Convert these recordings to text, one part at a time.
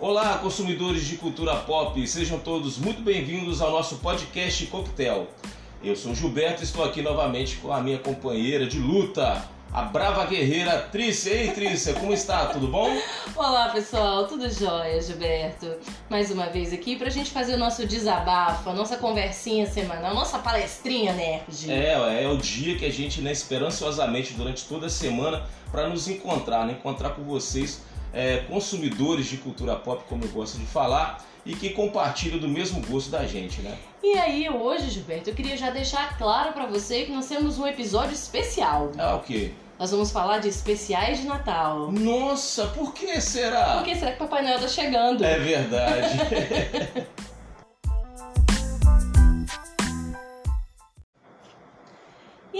Olá, consumidores de cultura pop, sejam todos muito bem-vindos ao nosso podcast Coquetel. Eu sou Gilberto e estou aqui novamente com a minha companheira de luta, a brava guerreira Trícia. Ei, Trícia, como está? Tudo bom? Olá, pessoal, tudo jóia, Gilberto? Mais uma vez aqui pra gente fazer o nosso desabafo, a nossa conversinha semanal, a nossa palestrinha nerd. É, é o dia que a gente, né, esperançosamente durante toda a semana, para nos encontrar, né, encontrar com vocês, é, consumidores de cultura pop, como eu gosto de falar, e que compartilham do mesmo gosto da gente, né? E aí, hoje, Gilberto, eu queria já deixar claro pra você que nós temos um episódio especial. Ah, o quê? Nós vamos falar de especiais de Natal. Nossa, por que será? Por que será que Papai Noel tá chegando? É verdade.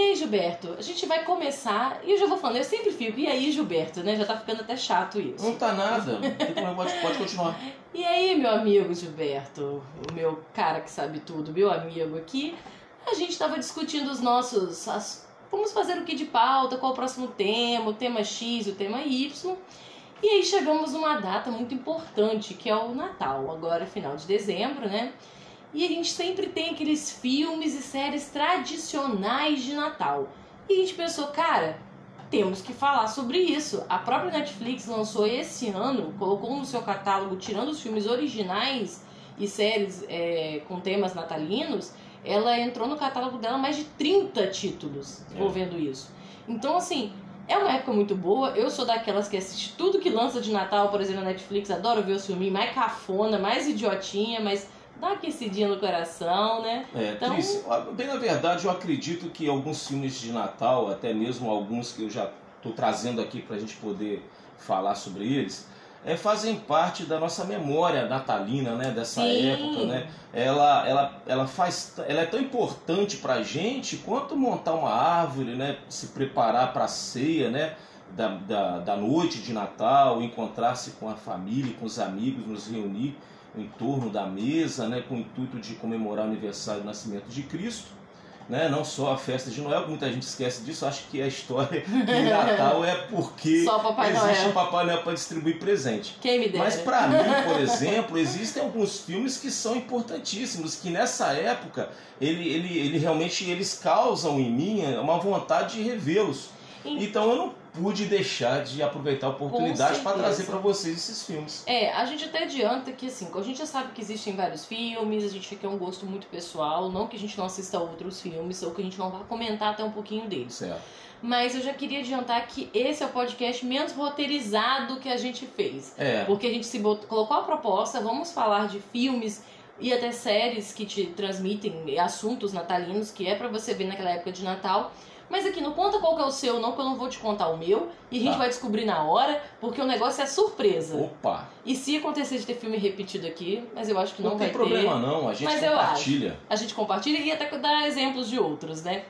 E aí, Gilberto, a gente vai começar. E eu já vou falando, eu sempre fico, e aí, Gilberto, né? Já tá ficando até chato isso. Não tá nada. Pode, pode continuar. E aí, meu amigo Gilberto, o meu cara que sabe tudo, meu amigo aqui, a gente tava discutindo os nossos. As, vamos fazer o que de pauta, qual o próximo tema, o tema X, o tema Y. E aí chegamos numa data muito importante, que é o Natal, agora final de dezembro, né? E a gente sempre tem aqueles filmes e séries tradicionais de Natal. E a gente pensou, cara, temos que falar sobre isso. A própria Netflix lançou esse ano, colocou no seu catálogo, tirando os filmes originais e séries é, com temas natalinos, ela entrou no catálogo dela mais de 30 títulos envolvendo é. isso. Então, assim, é uma época muito boa. Eu sou daquelas que assiste tudo que lança de Natal, por exemplo, na Netflix. Adoro ver os filmes mais cafona, mais idiotinha, mas dá aquecidinha no coração, né? É, então... Cris, bem na verdade eu acredito que alguns filmes de Natal, até mesmo alguns que eu já estou trazendo aqui para a gente poder falar sobre eles, é, fazem parte da nossa memória natalina, né? Dessa Sim. época, né? Ela, ela, ela, faz, ela é tão importante para a gente quanto montar uma árvore, né? Se preparar para a ceia, né? Da, da, da noite de Natal, encontrar-se com a família, com os amigos, nos reunir em torno da mesa, né, com o intuito de comemorar o aniversário do nascimento de Cristo. Né? Não só a festa de Noel, muita gente esquece disso, acha que a história de Natal é porque Papai existe Noel. o Papai Noel para distribuir presente. Quem me dera. Mas para mim, por exemplo, existem alguns filmes que são importantíssimos, que nessa época ele, ele, ele realmente eles causam em mim uma vontade de revê-los. Então eu não pude deixar de aproveitar a oportunidade para trazer para vocês esses filmes. É, a gente até adianta que assim, a gente já sabe que existem vários filmes, a gente quer um gosto muito pessoal, não que a gente não assista outros filmes ou que a gente não vá comentar até um pouquinho deles. Certo. Mas eu já queria adiantar que esse é o podcast menos roteirizado que a gente fez. É. Porque a gente se botou, colocou a proposta, vamos falar de filmes e até séries que te transmitem assuntos natalinos, que é para você ver naquela época de Natal. Mas aqui, não conta qual que é o seu, não, que eu não vou te contar o meu. E a gente tá. vai descobrir na hora, porque o negócio é surpresa. Opa! E se acontecer de ter filme repetido aqui, mas eu acho que não, não vai ter. Não tem problema não, a gente mas compartilha. A gente compartilha e até dar exemplos de outros, né?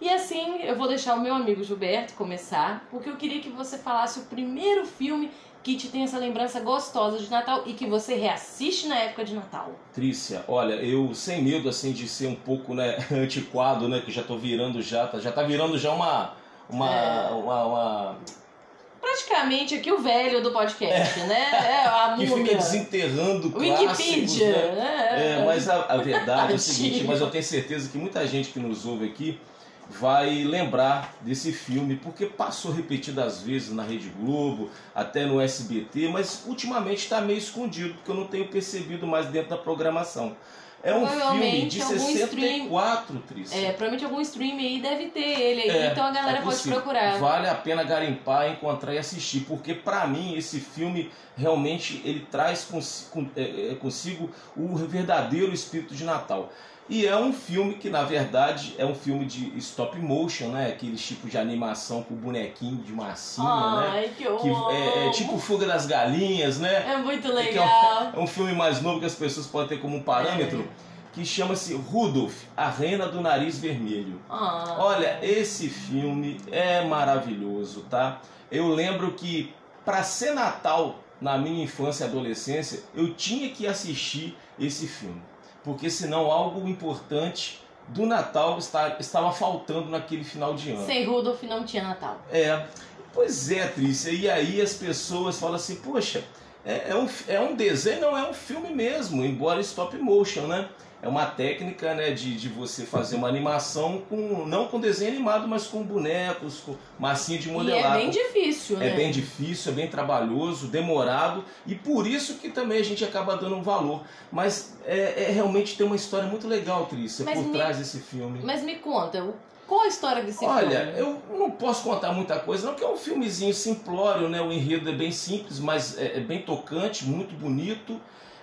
E assim, eu vou deixar o meu amigo Gilberto começar, porque eu queria que você falasse o primeiro filme que te tem essa lembrança gostosa de Natal e que você reassiste na época de Natal. Trícia, olha, eu sem medo assim de ser um pouco, né, antiquado, né, que já tô virando já, tá, já tá virando já uma uma, é. uma, uma praticamente aqui o velho do podcast, é. né? É a que fica desenterrando Wikipedia, né? né? É, mas a, a verdade é o seguinte, mas eu tenho certeza que muita gente que nos ouve aqui vai lembrar desse filme, porque passou repetidas vezes na Rede Globo, até no SBT, mas ultimamente está meio escondido, porque eu não tenho percebido mais dentro da programação. É um filme de 64, Tris. É, provavelmente algum stream aí deve ter ele aí, é, então a galera é pode procurar. Vale a pena garimpar, encontrar e assistir, porque para mim esse filme realmente ele traz é, é, consigo o verdadeiro espírito de Natal. E é um filme que, na verdade, é um filme de stop motion, né? Aqueles tipos de animação com bonequinho de massinha, Ai, né? Que, que é, é, tipo Fuga das Galinhas, né? É muito legal. É um, é um, filme mais novo que as pessoas podem ter como um parâmetro. É. Que chama-se Rudolph, a Reina do Nariz Vermelho. Ah. Olha, esse filme é maravilhoso, tá? Eu lembro que, para ser Natal na minha infância e adolescência, eu tinha que assistir esse filme porque senão algo importante do Natal está, estava faltando naquele final de ano. Sem Rudolf não tinha Natal. É, pois é, Trícia. E aí as pessoas falam assim, poxa, é, é, um, é um desenho, não é um filme mesmo, embora stop motion, né? É uma técnica né, de, de você fazer uma animação com não com desenho animado, mas com bonecos, com massinha de modelado. E é bem difícil, né? É bem difícil, é bem trabalhoso, demorado e por isso que também a gente acaba dando um valor. Mas é, é realmente tem uma história muito legal, Trícia, por me, trás desse filme. Mas me conta, qual a história desse Olha, filme? eu não posso contar muita coisa, não, que é um filmezinho simplório, né? O enredo é bem simples, mas é, é bem tocante, muito bonito.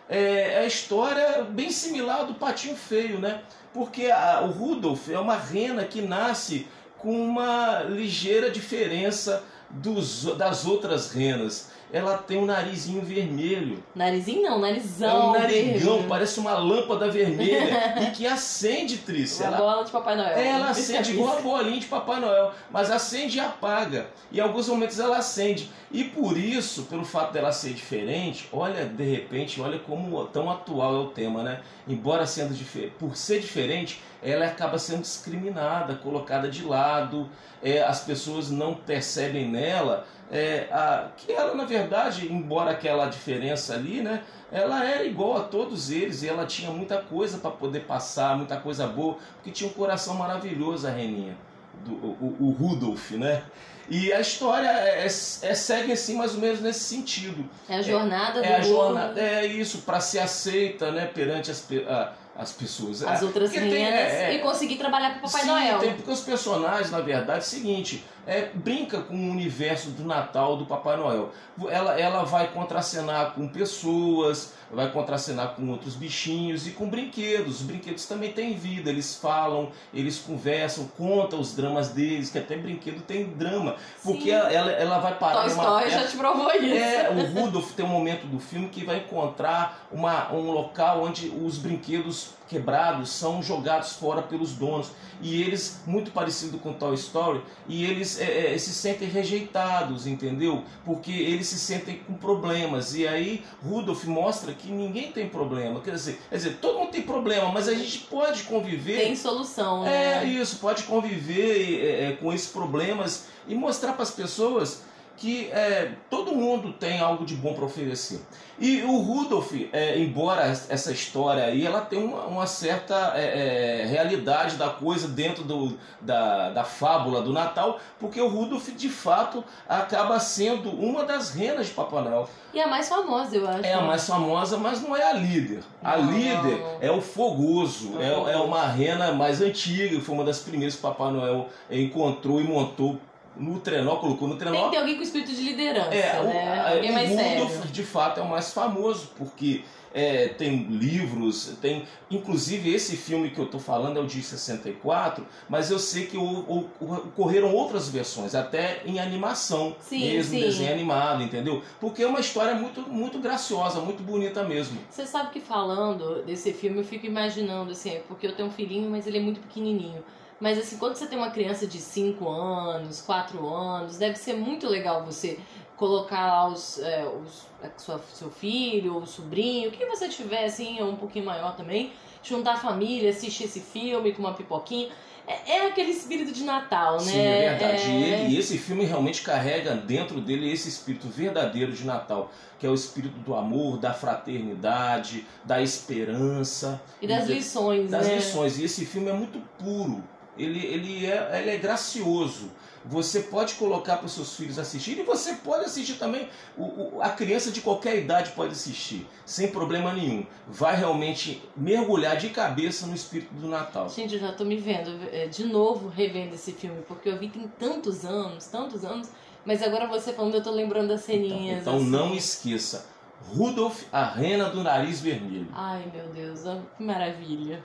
É, é a história bem similar do Patinho Feio, né? Porque a, o Rudolf é uma rena que nasce com uma ligeira diferença dos, das outras renas ela tem um narizinho vermelho. Narizinho não, narizão. É um narigão, vermelho. parece uma lâmpada vermelha e que acende, Trícia. Uma ela, bola de Papai Noel. É, ela acende igual a bolinha de Papai Noel, mas acende e apaga. E em alguns momentos ela acende. E por isso, pelo fato dela ser diferente, olha, de repente, olha como tão atual é o tema, né? Embora sendo por ser diferente, ela acaba sendo discriminada, colocada de lado. É, as pessoas não percebem nela é, a, que ela, na verdade, embora aquela diferença ali, né, ela era igual a todos eles e ela tinha muita coisa para poder passar, muita coisa boa, porque tinha um coração maravilhoso a Reninha, do, o, o Rudolf, né? E a história é, é, é, segue assim mais ou menos nesse sentido. É a jornada é, do é a jornada, É isso, para ser aceita né, perante as, a, as pessoas. As outras renas é, é, e conseguir trabalhar para o Papai sim, Noel. Tem, porque os personagens, na verdade, é o seguinte, é, brinca com o universo do Natal do Papai Noel. Ela, ela vai contracenar com pessoas, vai contracenar com outros bichinhos e com brinquedos. Os brinquedos também têm vida, eles falam, eles conversam, contam os dramas deles, que até brinquedo tem drama. Porque ela, ela, ela, vai parar Toy Story já te provou isso. É, o Rudolph tem um momento do filme que vai encontrar uma, um local onde os brinquedos quebrados são jogados fora pelos donos. E eles muito parecido com Toy Story e eles é, é, se sentem rejeitados entendeu? Porque eles se sentem com problemas. E aí Rudolph mostra que ninguém tem problema. Quer dizer quer dizer todo mundo tem problema mas a gente pode conviver tem solução né? é isso pode conviver é, é com esses problemas e mostrar para as pessoas que é, todo mundo tem algo de bom para oferecer. E o Rudolf, é, embora essa história aí, ela tem uma, uma certa é, é, realidade da coisa dentro do, da, da fábula do Natal, porque o Rudolf, de fato, acaba sendo uma das renas de Papai Noel. E a mais famosa, eu acho. É a mais famosa, mas não é a líder. A não, líder não. é o Fogoso, é, é uma rena mais antiga, foi uma das primeiras que Papai Noel encontrou e montou no trenó, colocou no trenó. Tem que ter alguém com espírito de liderança, é, né? O, alguém mais sério. de fato, é o mais famoso, porque é, tem livros, tem. Inclusive, esse filme que eu estou falando é o de 64, mas eu sei que o, o, ocorreram outras versões, até em animação, sim, mesmo, sim. desenho animado, entendeu? Porque é uma história muito, muito graciosa, muito bonita mesmo. Você sabe que falando desse filme, eu fico imaginando, assim, porque eu tenho um filhinho, mas ele é muito pequenininho. Mas assim, quando você tem uma criança de 5 anos, 4 anos, deve ser muito legal você colocar lá os, é, os sua, seu filho ou sobrinho, quem você tiver assim, ou um pouquinho maior também, juntar a família, assistir esse filme com uma pipoquinha. É, é aquele espírito de Natal, né? Sim, é verdade. É... E, ele, e esse filme realmente carrega dentro dele esse espírito verdadeiro de Natal, que é o espírito do amor, da fraternidade, da esperança. E das e lições, das né? Das lições. E esse filme é muito puro ele, ele, é, ele é gracioso. Você pode colocar para os seus filhos assistirem e você pode assistir também. O, o, a criança de qualquer idade pode assistir, sem problema nenhum. Vai realmente mergulhar de cabeça no espírito do Natal. Gente, eu já estou me vendo é, de novo revendo esse filme, porque eu vi tem tantos anos, tantos anos, mas agora você falando, eu estou lembrando das ceninhas. Então, então assim. não esqueça. Rudolf, a rena do nariz vermelho. Ai, meu Deus, que maravilha.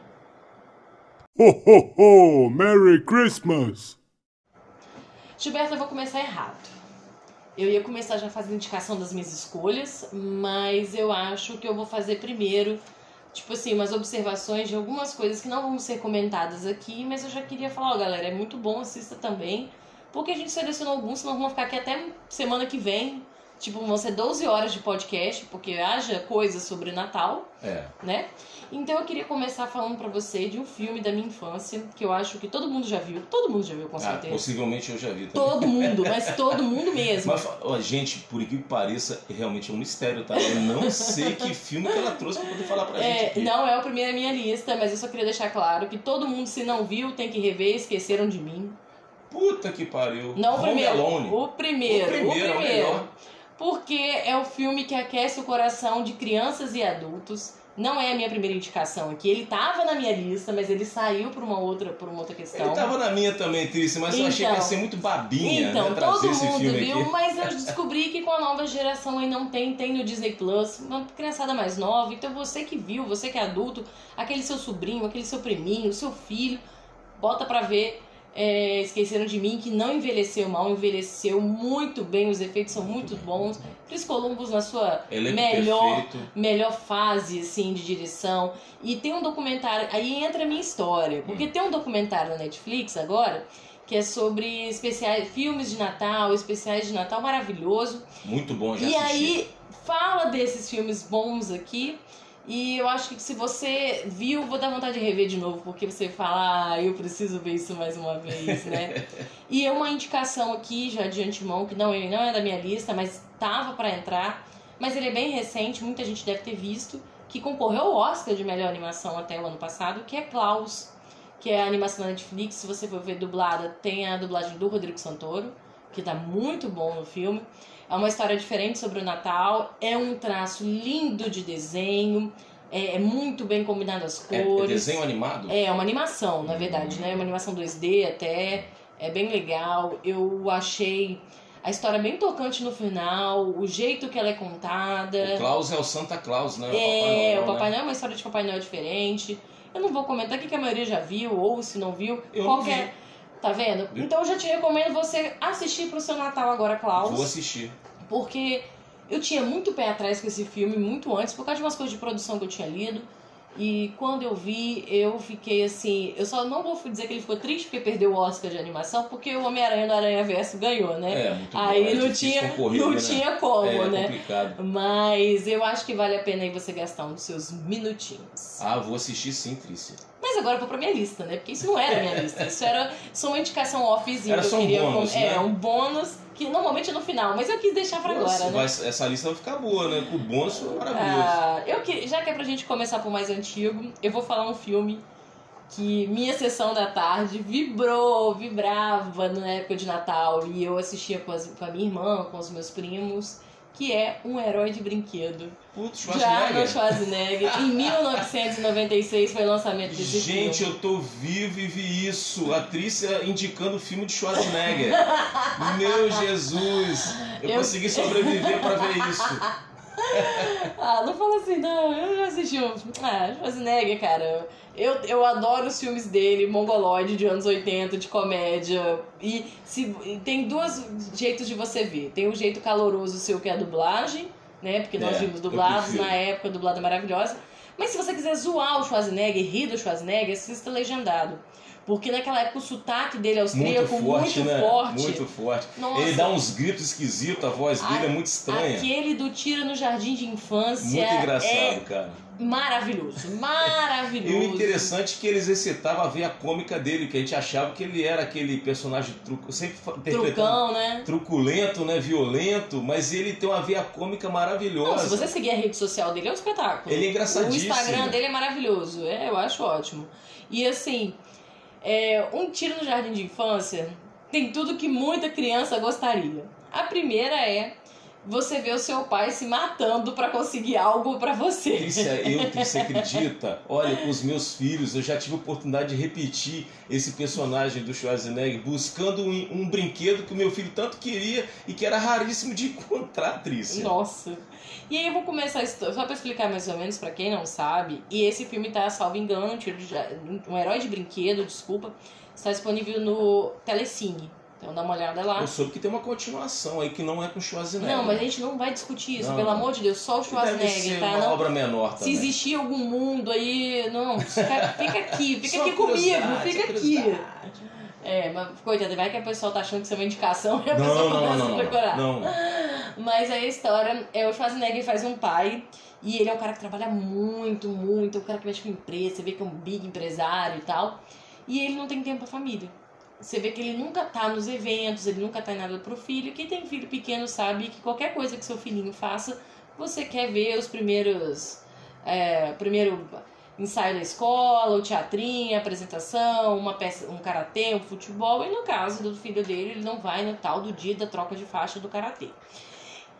Ho, ho, ho! Merry Christmas! Gilberto, eu vou começar errado. Eu ia começar já fazendo indicação das minhas escolhas, mas eu acho que eu vou fazer primeiro, tipo assim, umas observações de algumas coisas que não vão ser comentadas aqui, mas eu já queria falar, ó, galera, é muito bom, assista também, porque a gente selecionou alguns, senão vamos ficar aqui até semana que vem Tipo, vão ser 12 horas de podcast, porque haja coisa sobre Natal, É. né? Então eu queria começar falando pra você de um filme da minha infância, que eu acho que todo mundo já viu. Todo mundo já viu, com Ah, certeza. possivelmente eu já vi também. Todo mundo, mas todo mundo mesmo. Mas, ó, gente, por que pareça, realmente é um mistério, tá? Eu não sei que filme que ela trouxe pra poder falar pra gente. É, aqui. não é o primeiro na minha lista, mas eu só queria deixar claro que todo mundo, se não viu, tem que rever Esqueceram de Mim. Puta que pariu. Não o primeiro. Alone. O primeiro. O primeiro é o melhor. Porque é o filme que aquece o coração de crianças e adultos. Não é a minha primeira indicação aqui. Ele tava na minha lista, mas ele saiu por uma outra, por uma outra questão. Ele tava na minha também, Trícia, mas eu achei que ia Então. ser muito babinha, Então, né? Trazer todo esse mundo filme viu, aqui. mas eu descobri que com a nova geração aí não tem, tem no Disney Plus, uma criançada mais nova. Então você que viu, você que é adulto, aquele seu sobrinho, aquele seu priminho, seu filho, bota pra ver. É, Esqueceram de mim, que não envelheceu mal, envelheceu muito bem, os efeitos são muito bons. Chris Columbus na sua Elenco melhor perfeito. melhor fase assim de direção e tem um documentário aí entra a minha história porque Hum. tem um documentário na Netflix agora que é sobre especiais filmes de Natal especiais de Natal maravilhoso Muito bom, já e assisti. aí fala desses filmes bons aqui e eu acho que se você viu, vou dar vontade de rever de novo, porque você fala, ah, eu preciso ver isso mais uma vez, né? e é uma indicação aqui, já de antemão, que não, é- não é da minha lista, mas tava pra entrar. Mas ele é bem recente, muita gente deve ter visto, que concorreu ao Oscar de melhor animação até o ano passado, que é Klaus, que é a animação da Netflix. Se você for ver dublada, tem a dublagem do Rodrigo Santoro, que tá muito bom no filme. É uma história diferente sobre o Natal, é um traço lindo de desenho, é, é muito bem combinado as É, cores. é desenho animado? É, uma animação, na verdade, né? Uma animação 2D até. É bem legal. Eu achei a história bem tocante no final, o jeito que ela é contada. O Klaus é o Santa Claus, né? É, o Papai né? Noel é uma história de Papai Noel diferente. Eu não vou comentar aqui que a maioria já viu, ou se não viu. Eu não qualquer. Tá vendo? Então eu já te recomendo você assistir pro seu Natal agora, Klaus. Vou assistir. Porque eu tinha muito pé atrás com esse filme, muito antes, por causa de umas coisas de produção que eu tinha lido. E quando eu vi, eu fiquei assim. Eu só não vou dizer que ele ficou triste porque perdeu o Oscar de animação, porque o Homem-Aranha do Aranha Verso ganhou, né? É, muito bom. Aí é não, tinha, não né? tinha como, é, né? complicado. Mas eu acho que vale a pena aí você gastar um dos seus minutinhos. Ah, vou assistir sim, Trícia. Agora eu vou pra minha lista, né? Porque isso não era minha lista. Isso era só uma indicação offzinha. Era que eu um queria bônus, com- né? É, um bônus que normalmente é no final, mas eu quis deixar pra Nossa, agora, né? essa lista vai ficar boa, né? O bônus foi maravilhoso. Ah, eu que, já que é pra gente começar por mais antigo, eu vou falar um filme que minha sessão da tarde vibrou, vibrava na época de Natal e eu assistia com, as- com a minha irmã, com os meus primos, que é Um Herói de Brinquedo. Putz, De Arnold Schwarzenegger. Schwarzenegger. Em 1996 foi o lançamento desse Gente, filme. eu tô vivo e vi isso. A Trícia indicando o filme de Schwarzenegger. Meu Jesus! Eu, Eu- consegui sobreviver pra ver isso. Ah, não fala assim, não. Eu já assisti o. Ah, Schwarzenegger, cara. Eu, eu adoro os filmes dele, mongoloide de anos 80, de comédia. E se, tem dois jeitos de você ver. Tem o jeito caloroso seu, que é a dublagem, né? Porque nós É, vimos dublados na época, dublada maravilhosa. Mas se você quiser zoar o Schwarzenegger, rir do Schwarzenegger, assista legendado. Porque naquela época o sotaque dele Muito austríaco, forte, muito né? forte. Muito forte. Nossa. Ele dá uns gritos esquisitos, a voz dele A- é muito estranha. Aquele do Tira no Jardim de Infância Muito engraçado, é cara. maravilhoso. E o Maravilhoso. interessante é que eles exercitavam a veia cômica dele, que a gente achava que ele era aquele personagem truco, sempre Trucão, né? truculento, né, violento, mas ele tem uma veia cômica maravilhosa. Não, se você seguir a rede social dele, é um espetáculo. Ele é engraçadíssimo. O Instagram dele é maravilhoso. É, eu acho ótimo. E assim, é, um tiro no jardim de infância tem tudo que muita criança gostaria. A primeira é você ver o seu pai se matando pra conseguir algo pra você. Trícia, eu, você acredita? Olha, com os meus filhos, eu já tive a oportunidade de repetir esse personagem do Schwarzenegger, buscando um, um brinquedo que o meu filho tanto queria e que era raríssimo de encontrar, Trícia. Nossa. E aí eu vou começar só pra explicar mais ou menos pra quem não sabe. E esse filme tá, salvo engano, um, de um herói de brinquedo, desculpa, está disponível no Telecine. Então dá uma olhada lá. Eu soube que tem uma continuação aí que não é com Schwarzenegger. Não, mas a gente não vai discutir isso, Não. pelo amor de Deus, só o Deve Schwarzenegger, ser tá? uma Não, obra menor se também. existir algum mundo aí, não, fica, fica aqui, fica aqui comigo, fica aqui. É, mas coitada, vai que a pessoa tá achando que isso é uma indicação e a Não, pessoa não, começa não, a procurar. não. Mas aí a história é o Schwarzenegger faz um pai e ele é um cara que trabalha muito, muito, é um cara que mexe com empresa, você vê que é um big empresário e tal. E ele não tem tempo pra família. Você vê que ele nunca tá nos eventos, ele nunca tá em nada pro filho. Quem tem filho pequeno sabe que qualquer coisa que seu filhinho faça, você quer ver os primeiros. É, primeiro ensaio da escola, o teatrinho, a apresentação, uma peça, um karatê, um futebol. E no caso do filho dele, ele não vai no tal do dia da troca de faixa do karatê.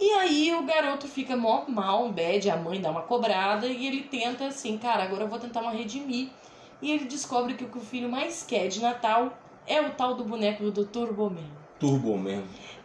E aí o garoto fica mó mal, bad, a mãe dá uma cobrada e ele tenta assim, cara, agora eu vou tentar uma redimir. E ele descobre que o que o filho mais quer de Natal é o tal do boneco do Turbo Man. Turbo.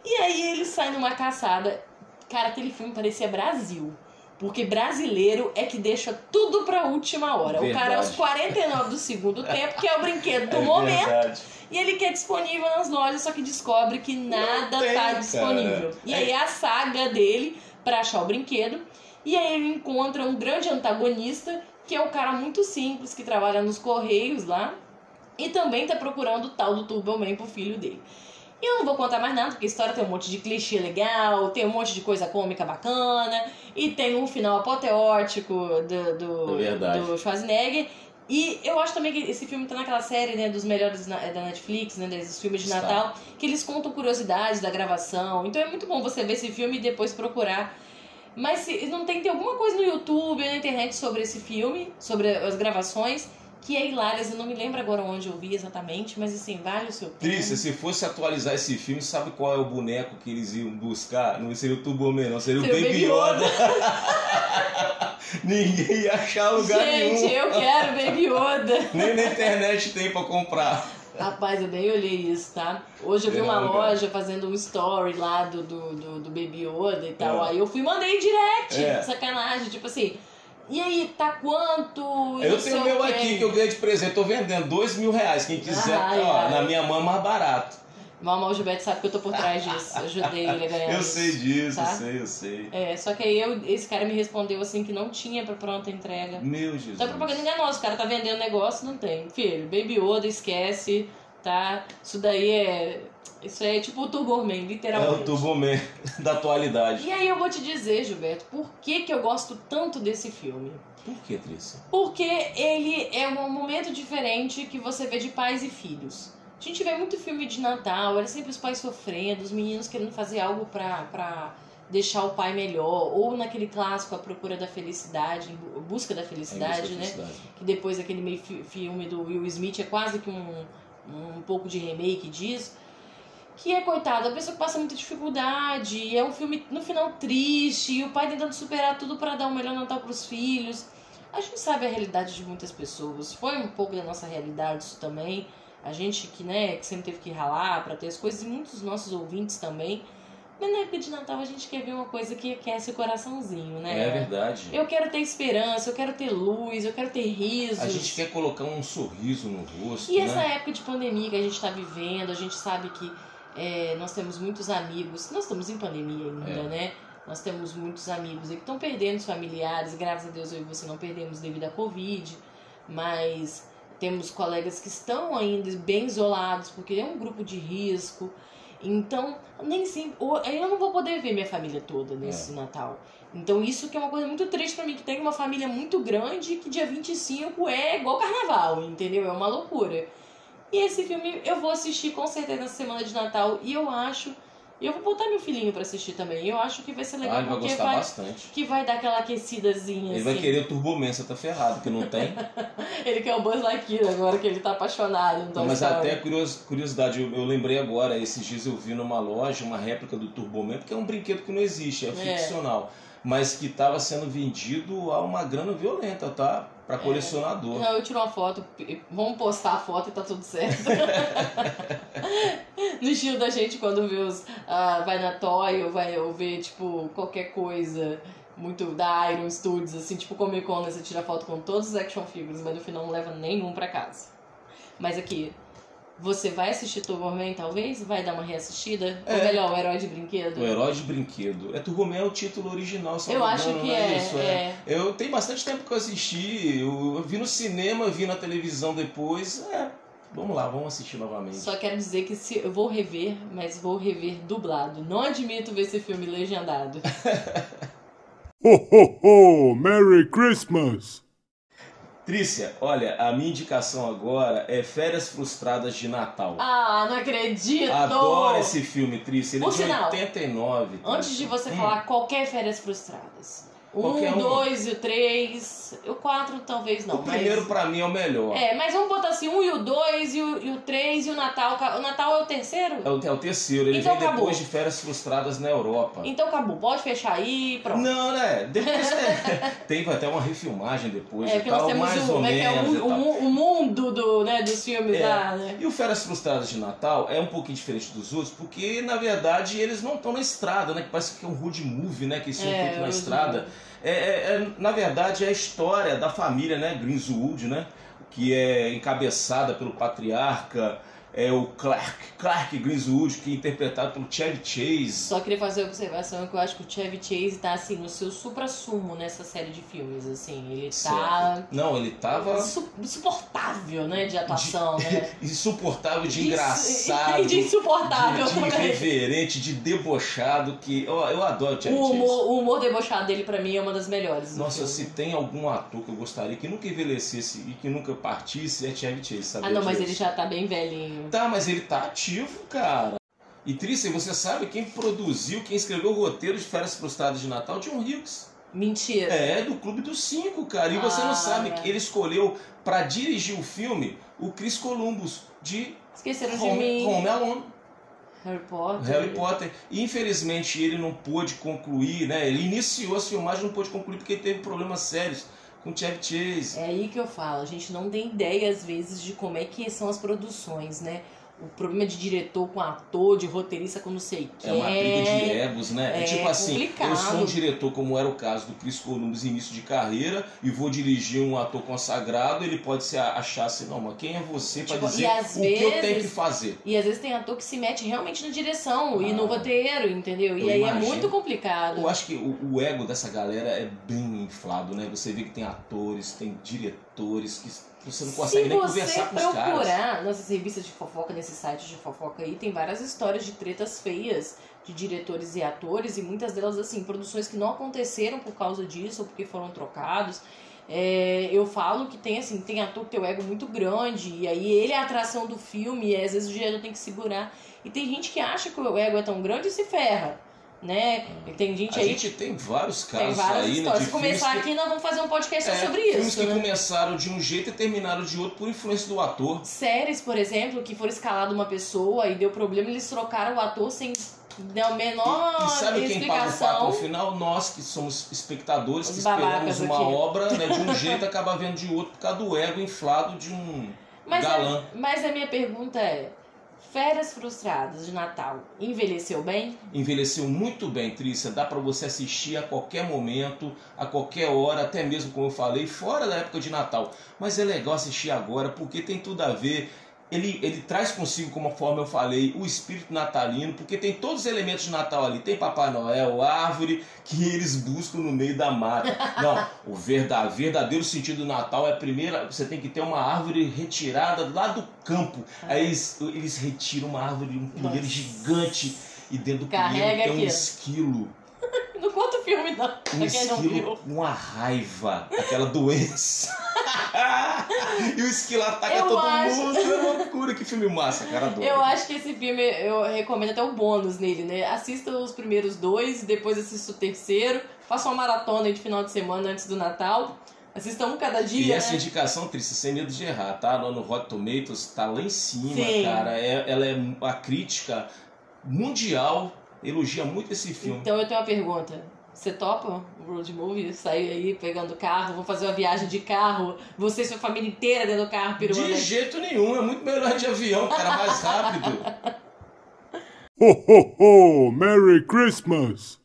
E aí ele sai numa caçada. Cara, aquele filme parecia Brasil. Porque brasileiro é que deixa tudo pra última hora. O cara, aos Verdade. 49 do segundo tempo, que é o brinquedo do É momento, verdade. e ele quer disponível nas lojas, só que descobre que nada tem, tá cara. disponível. E É. aí a saga dele pra achar o brinquedo. E aí ele encontra um grande antagonista, que é o cara muito simples, que trabalha nos Correios lá. E também tá procurando o tal do Turbo Man pro filho dele. E eu não vou contar mais nada, porque a história tem um monte de clichê legal, tem um monte de coisa cômica bacana, e tem um final apoteótico do, do, É do Schwarzenegger. E eu acho também que esse filme tá naquela série, né, dos melhores na- da Netflix, né, desses filmes de Está. Natal, que eles contam curiosidades da gravação. Então é muito bom você ver esse filme e depois procurar. Mas se não tem, tem alguma coisa no YouTube, na internet sobre esse filme, sobre as gravações, que é hilárias. Eu não me lembro agora onde eu vi exatamente, mas assim, vale o seu tempo. Trícia, se fosse atualizar esse filme, sabe qual é o boneco que eles iam buscar? Não seria o Turbo Man, não, seria o Seria o Baby Yoda. Ninguém ia achar lugar Gente, nenhum. eu quero Baby Yoda. Nem na internet tem pra comprar. Rapaz, eu nem olhei isso, tá? Hoje eu vi uma loja fazendo um story lá do, do, do, do Baby Yoda e tal. É. Aí eu fui e mandei direct. É. Sacanagem, tipo assim. E aí, tá quanto? Eu tenho sei o meu aqui que eu ganhei de presente, tô vendendo dois mil reais. Quem quiser, Ai, ó, ai. na minha mão é mais barato. Mal, o Gilberto sabe que eu tô por trás disso. Ajudei ele a ganhar Eu sei disso, tá? eu sei, eu sei. É, só que aí eu, esse cara me respondeu assim que não tinha pra pronta entrega. Meu Jesus. Então é propaganda enganosa, o cara tá vendendo negócio, não tem. Filho, Baby Yoda, esquece, tá? Isso daí é. Isso aí é tipo o Turbo Man, É literalmente. o Turbo Man da atualidade. E aí eu vou te dizer, Gilberto, por que, que eu gosto tanto desse filme? Por que, Trícia? Porque ele é um momento diferente que você vê de pais e filhos. A gente vê muito filme de Natal, era sempre os pais sofrendo, os meninos querendo fazer algo pra, pra deixar o pai melhor, ou naquele clássico A Procura da Felicidade, Busca da Felicidade, É né? felicidade. Que depois aquele meio fi- filme do Will Smith é quase que um, um pouco de remake disso. Que é, coitado, a pessoa que passa muita dificuldade, é um filme no final triste, e o pai tentando superar tudo pra dar o melhor Natal pros filhos. A gente sabe a realidade de muitas pessoas. Foi um pouco da nossa realidade isso também. A gente que, né, que sempre teve que ralar pra ter as coisas, e muitos dos nossos ouvintes também. Mas na época de Natal a gente quer ver uma coisa que aquece o coraçãozinho, né? É verdade. Eu quero ter esperança, eu quero ter luz, eu quero ter risos. A gente quer colocar um sorriso no rosto, E essa né? época de pandemia que a gente está vivendo, a gente sabe que é, nós temos muitos amigos, nós estamos em pandemia ainda, É. né? Nós temos muitos amigos que estão perdendo os familiares, graças a Deus eu e você não perdemos devido à Covid, mas temos colegas que estão ainda bem isolados porque é um grupo de risco. Então, nem sempre. Eu não vou poder ver minha família toda nesse Natal. Então, isso que é uma coisa muito triste pra mim, que tem uma família muito grande que dia 25 é igual carnaval, entendeu? É uma loucura. E esse filme eu vou assistir com certeza na semana de Natal e eu acho. E eu vou botar meu filhinho pra assistir também. Eu acho que vai ser legal Ah, ele vai gostar vai, bastante. que vai dar aquela aquecidazinha Ele assim. vai querer o Turbo Man, você tá ferrado, que não tem. Ele quer o Buzz Lightyear agora que ele tá apaixonado. Não, mas até curios- curiosidade, eu, eu lembrei agora, esses dias eu vi numa loja uma réplica do Turbo Man, porque é um brinquedo que não existe, é, É. ficcional. Mas que estava sendo vendido a uma grana violenta, tá? Pra colecionador. Não, eu tiro uma foto, vamos postar a foto e tá tudo certo. no estilo da gente quando vê os. ah, vai na Toy ou vai ou vê, tipo, qualquer coisa muito da Iron Studios, assim, tipo Comic Con, né? você tira foto com todos os action figures, mas no final não leva nenhum pra casa. Mas aqui, você vai assistir Turbo Man, talvez? Vai dar uma reassistida? Ou É. melhor, o herói de brinquedo? O herói de brinquedo. É Turbo Man é o título original, se Eu não acho que não é, isso, é. Eu tenho bastante tempo que eu assisti, eu, eu vi no cinema, vi na televisão depois. É, Vamos lá, vamos assistir novamente. Só quero dizer que se eu vou rever, mas vou rever dublado. Não admito ver esse filme legendado. Ho, ho, ho! Merry Christmas! Trícia, olha, a minha indicação agora é Férias Frustradas de Natal. Ah, não acredito! Adoro esse filme, Trícia. Ele Por é de sinal, 89. Trícia. Antes de você Hum. falar qualquer férias frustradas. Qualquer um, um. dois e o três. O quatro talvez não. O primeiro mas... pra mim é o melhor. É, mas vamos botar assim, um e o dois e o, e o três e o Natal. O Natal é o terceiro? É o, é o terceiro, ele Então vem acabou. depois de Férias Frustradas na Europa. Então acabou, pode fechar aí, pronto. Não, né? Depois é, teve até uma refilmagem depois É, porque nós tal, temos mais o, ou é é, menos o, e o o mundo do, né, dos filmes É. lá, né? E o Férias Frustradas de Natal é um pouquinho diferente dos outros, porque na verdade eles não estão na estrada, né? Que parece que é um road movie, né? Que eles são É, feitos na estrada. É, é- é, na verdade é a história da família, né? Greenswood, né? Que é encabeçada pelo patriarca, é o Clark, Clark Greenswood, que é interpretado pelo Chevy Chase. Só queria fazer uma observação que eu acho que o Chevy Chase tá assim no seu supra-sumo nessa série de filmes, assim. Ele tá Certo. Não, ele tava su- insuportável, né, de atuação, né? insuportável de engraçado. E de insuportável de, de irreverente, de debochado, que eu, eu adoro o Chevy O Chase. humor, o humor debochado dele pra mim é uma das melhores. Nossa, se tem algum ator que eu gostaria que nunca envelhecesse e que nunca partisse, é Chevy Chase, sabe? Ah, não, mas ele já tá bem velhinho. Tá, mas ele tá ativo, cara. E Trícia, você sabe quem produziu, quem escreveu o roteiro de Férias Frustradas de Natal? John Hughes. Mentira. É, do Clube dos Cinco, cara. E você Ah. não sabe que ele escolheu pra dirigir o filme o Chris Columbus, de Esqueceram de Home, mim. Home Alone. Harry Potter. Harry Potter. E infelizmente ele não pôde concluir, né? Ele iniciou as filmagens e não pôde concluir porque ele teve problemas sérios com o Chevy Chase. É aí que eu falo, a gente não tem ideia às vezes de como é que são as produções, né? O problema de diretor com ator, de roteirista com não sei É quem. uma briga de egos, né? É, é tipo assim, complicado. eu sou um diretor, como era o caso do Chris Columbus, início de carreira, e vou dirigir um ator consagrado, ele pode se achar assim, não, mas quem é você pra Tipo, dizer e o que eu tenho vezes- que fazer? E às vezes tem ator que se mete realmente na direção e Ah. no roteiro, entendeu? E aí imagino. é muito complicado. Eu acho que o, o ego dessa galera é bem inflado, né? Você vê que tem atores, tem diretores que você não consegue Se nem você conversar com os caras. procurar nessas revistas de fofoca, nesses sites de fofoca aí, tem várias histórias de tretas feias de diretores e atores, e muitas delas, assim, produções que não aconteceram por causa disso ou porque foram trocados. É, eu falo que tem, assim, tem ator que tem o ego muito grande, e aí ele é a atração do filme, e às vezes o diretor tem que segurar. E tem gente que acha que o ego é tão grande e se ferra, né? E tem gente A aí gente tem vários tem casos várias aí, né? Se começar filmes que- aqui, nós vamos fazer um podcast só É, sobre filmes isso, que né? começaram de um jeito e terminaram de outro por influência do ator. séries, por exemplo, que foram escalado uma pessoa e deu problema, eles trocaram o ator sem dar a menor E, e sabe quem paga o explicação. no final? Nós que somos espectadores, Os que esperamos uma aqui. obra né, de um jeito acaba vendo de outro por causa do ego inflado de um mas, galã. A, mas a minha pergunta é: Férias frustradas de Natal envelheceu bem? Envelheceu muito bem, Trícia. Dá pra você assistir a qualquer momento, a qualquer hora, até mesmo como eu falei, fora da época de Natal. Mas é legal assistir agora porque tem tudo a ver. Ele, ele traz consigo, como forma eu falei, o espírito natalino, porque tem todos os elementos de Natal ali. Tem Papai Noel, árvore, que eles buscam no meio da mata. Não, o verda- verdadeiro sentido do Natal é primeiro, você tem que ter uma árvore retirada lá do campo. Aí eles, eles retiram uma árvore, um pinheiro gigante, e dentro do Carrega pinheiro tem um esquilo. Não conta o filme, não. Um Pra quem não esquilo viu. com uma raiva, aquela doença. e o esquilo ataca Eu todo acho- mundo. É loucura, que filme massa, cara. Adoro. Eu acho que esse filme, eu recomendo até o bônus nele, né? Assista os primeiros dois, depois assista o terceiro. Faça uma maratona de final de semana antes do Natal. Assista um cada E dia, essa né? indicação, Trícia, sem medo de errar, tá? Lá no Rotten Tomatoes, tá lá em cima, Sim. cara. É, ela é a crítica mundial, elogia muito esse filme. Então eu tenho uma pergunta. Você topa um road movie? Sair aí pegando carro, vou fazer uma viagem de carro, você e sua família inteira dentro do carro, piruando. De jeito nenhum, é muito melhor de avião, cara, mais rápido. Ho, ho, ho! Merry Christmas!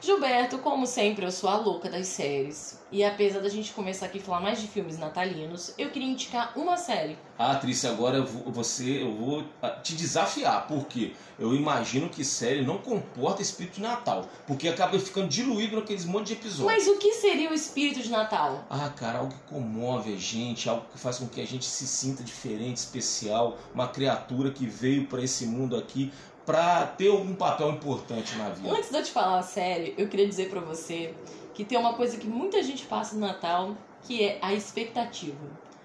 Gilberto, como sempre, eu sou a louca das séries. E apesar da gente começar aqui a falar mais de filmes natalinos, eu queria indicar uma série. Ah, Trícia, agora eu vou, você, eu vou ah, te desafiar, porque eu imagino que série não comporta espírito de Natal, porque acaba ficando diluído naqueles monte de episódios. Mas o que seria o espírito de Natal? Ah, cara, algo que comove a gente, algo que faz com que a gente se sinta diferente, especial, uma criatura que veio para esse mundo aqui para ter algum papel importante na vida. Antes de eu te falar a série, eu queria dizer para você que tem uma coisa que muita gente passa no Natal, que é a expectativa.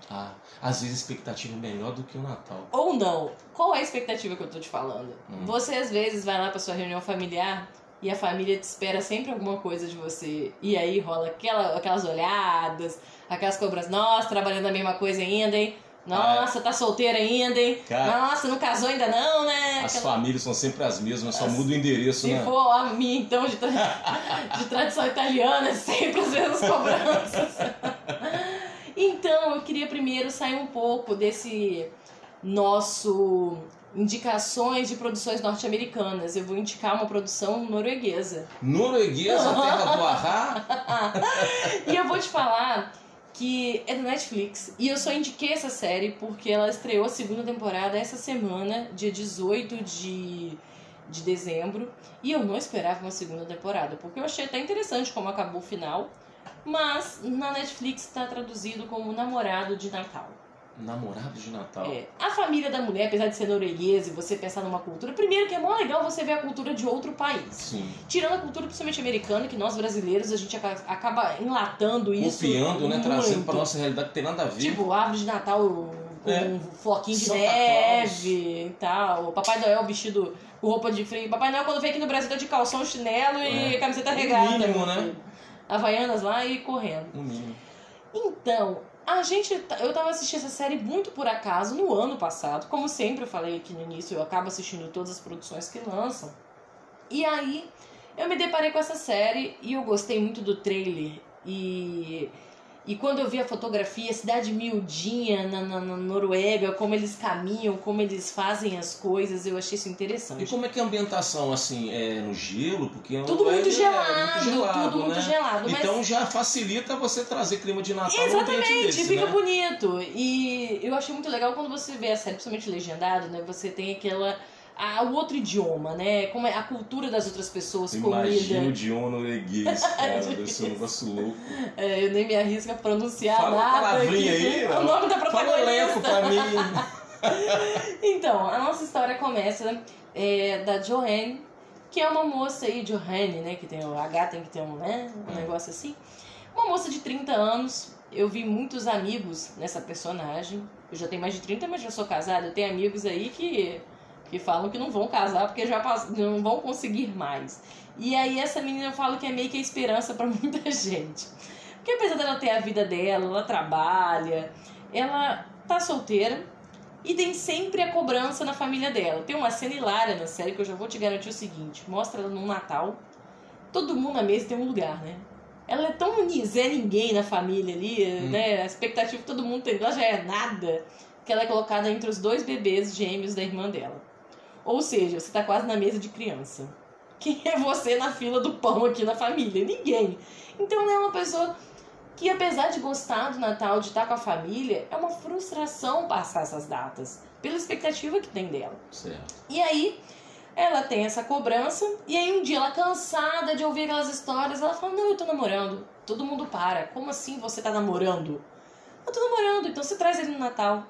Ah, às vezes a expectativa é melhor do que o Natal. Ou não. Qual é a expectativa que eu tô te falando? Hum. Você às vezes vai lá pra sua reunião familiar e a família te espera sempre alguma coisa de você. E aí rola aquela, aquelas olhadas, aquelas cobras, nossa, trabalhando a mesma coisa ainda, hein? Nossa, tá solteira ainda, hein? Cara- Nossa, não casou ainda não, né? As Aquela- famílias são sempre as mesmas, só As- muda o endereço, Se né? for a minha, então, de, tra- de tradição italiana, é sempre as mesmas cobranças. então, eu queria primeiro sair um pouco desse nosso indicações de produções norte-americanas. Eu vou indicar uma produção norueguesa. Norueguesa, terra do Arra. E eu vou te falar que é da Netflix. E eu só indiquei essa série porque ela estreou a segunda temporada essa semana, dia 18 de, de dezembro. E eu não esperava uma segunda temporada, porque eu achei até interessante como acabou o final. Mas na Netflix está traduzido como Namorado de Natal. Namorado de Natal. É, a família da mulher, apesar de ser norueguesa e você pensar numa cultura, primeiro que é mó legal você ver a cultura de outro país. Sim. Tirando a cultura principalmente americana, que nós brasileiros a gente aca- acaba enlatando isso. Copiando, né? Trazendo pra nossa realidade que tem nada a ver. Tipo, árvore de Natal com É. um floquinho de Santa neve e tal. Papai Noel vestido com roupa de frio. Papai Noel, quando vem aqui no Brasil, tá de calção, chinelo e É. camiseta No regata. mínimo, né? Havaianas lá e correndo. No mínimo. Então, a gente. tá- Eu tava assistindo essa série muito por acaso no ano passado. Como sempre eu falei aqui no início, eu acabo assistindo todas as produções que lançam. E aí eu me deparei com essa série e eu gostei muito do trailer. E. E quando eu vi a fotografia, a cidade miudinha na, na, na Noruega, como eles caminham, como eles fazem as coisas, eu achei isso E interessante. como é que é a ambientação, assim, é no gelo? Porque Tudo é- muito é gelado, muito gelado, tudo muito né? gelado. Mas Então já facilita você trazer clima de Natal Exatamente, desse, fica né? bonito. E eu achei muito legal quando você vê a série, principalmente legendado, né? Você tem aquela. A, o outro idioma, né? Como é a cultura das outras pessoas, Imagina o comida. idioma norueguês, cara, deve ser um negócio louco. É, eu nem me arrisco a pronunciar Fala nada. palavrinha aqui. aí, o nome da Fala o elenco protagonista. pra mim. Então, a nossa história começa é, da Joanne, que é uma moça aí, Johanne, né? Que tem o H, tem que ter um, né, um Hum. negócio assim. Uma moça de 30 anos. Eu vi muitos amigos nessa personagem. Eu já tenho mais de 30, mas já sou casada. Eu tenho amigos aí que, que falam que não vão casar porque já não vão conseguir mais. E aí essa menina eu falo que é meio que a esperança pra muita gente. Porque apesar dela ter a vida dela, ela trabalha, ela tá solteira e tem sempre a cobrança na família dela. Tem uma cena hilária na série que eu já vou te garantir o seguinte: mostra ela num Natal, todo mundo na mesa tem um lugar, né? Ela é tão Zé Ninguém na família ali, Hum. né? A expectativa que todo mundo tem dela já é nada, que ela é colocada entre os dois bebês gêmeos da irmã dela. Ou seja, você tá quase na mesa de criança. Quem é você na fila do pão aqui na família? Ninguém. Então é uma pessoa que apesar de gostar do Natal, de estar com a família, é uma frustração passar essas datas, pela expectativa que tem dela. Certo. E aí, ela tem essa cobrança, e aí um dia ela cansada de ouvir aquelas histórias, ela fala, não, eu tô namorando. Todo mundo para, como assim você tá namorando? Eu tô namorando, então você traz ele no Natal.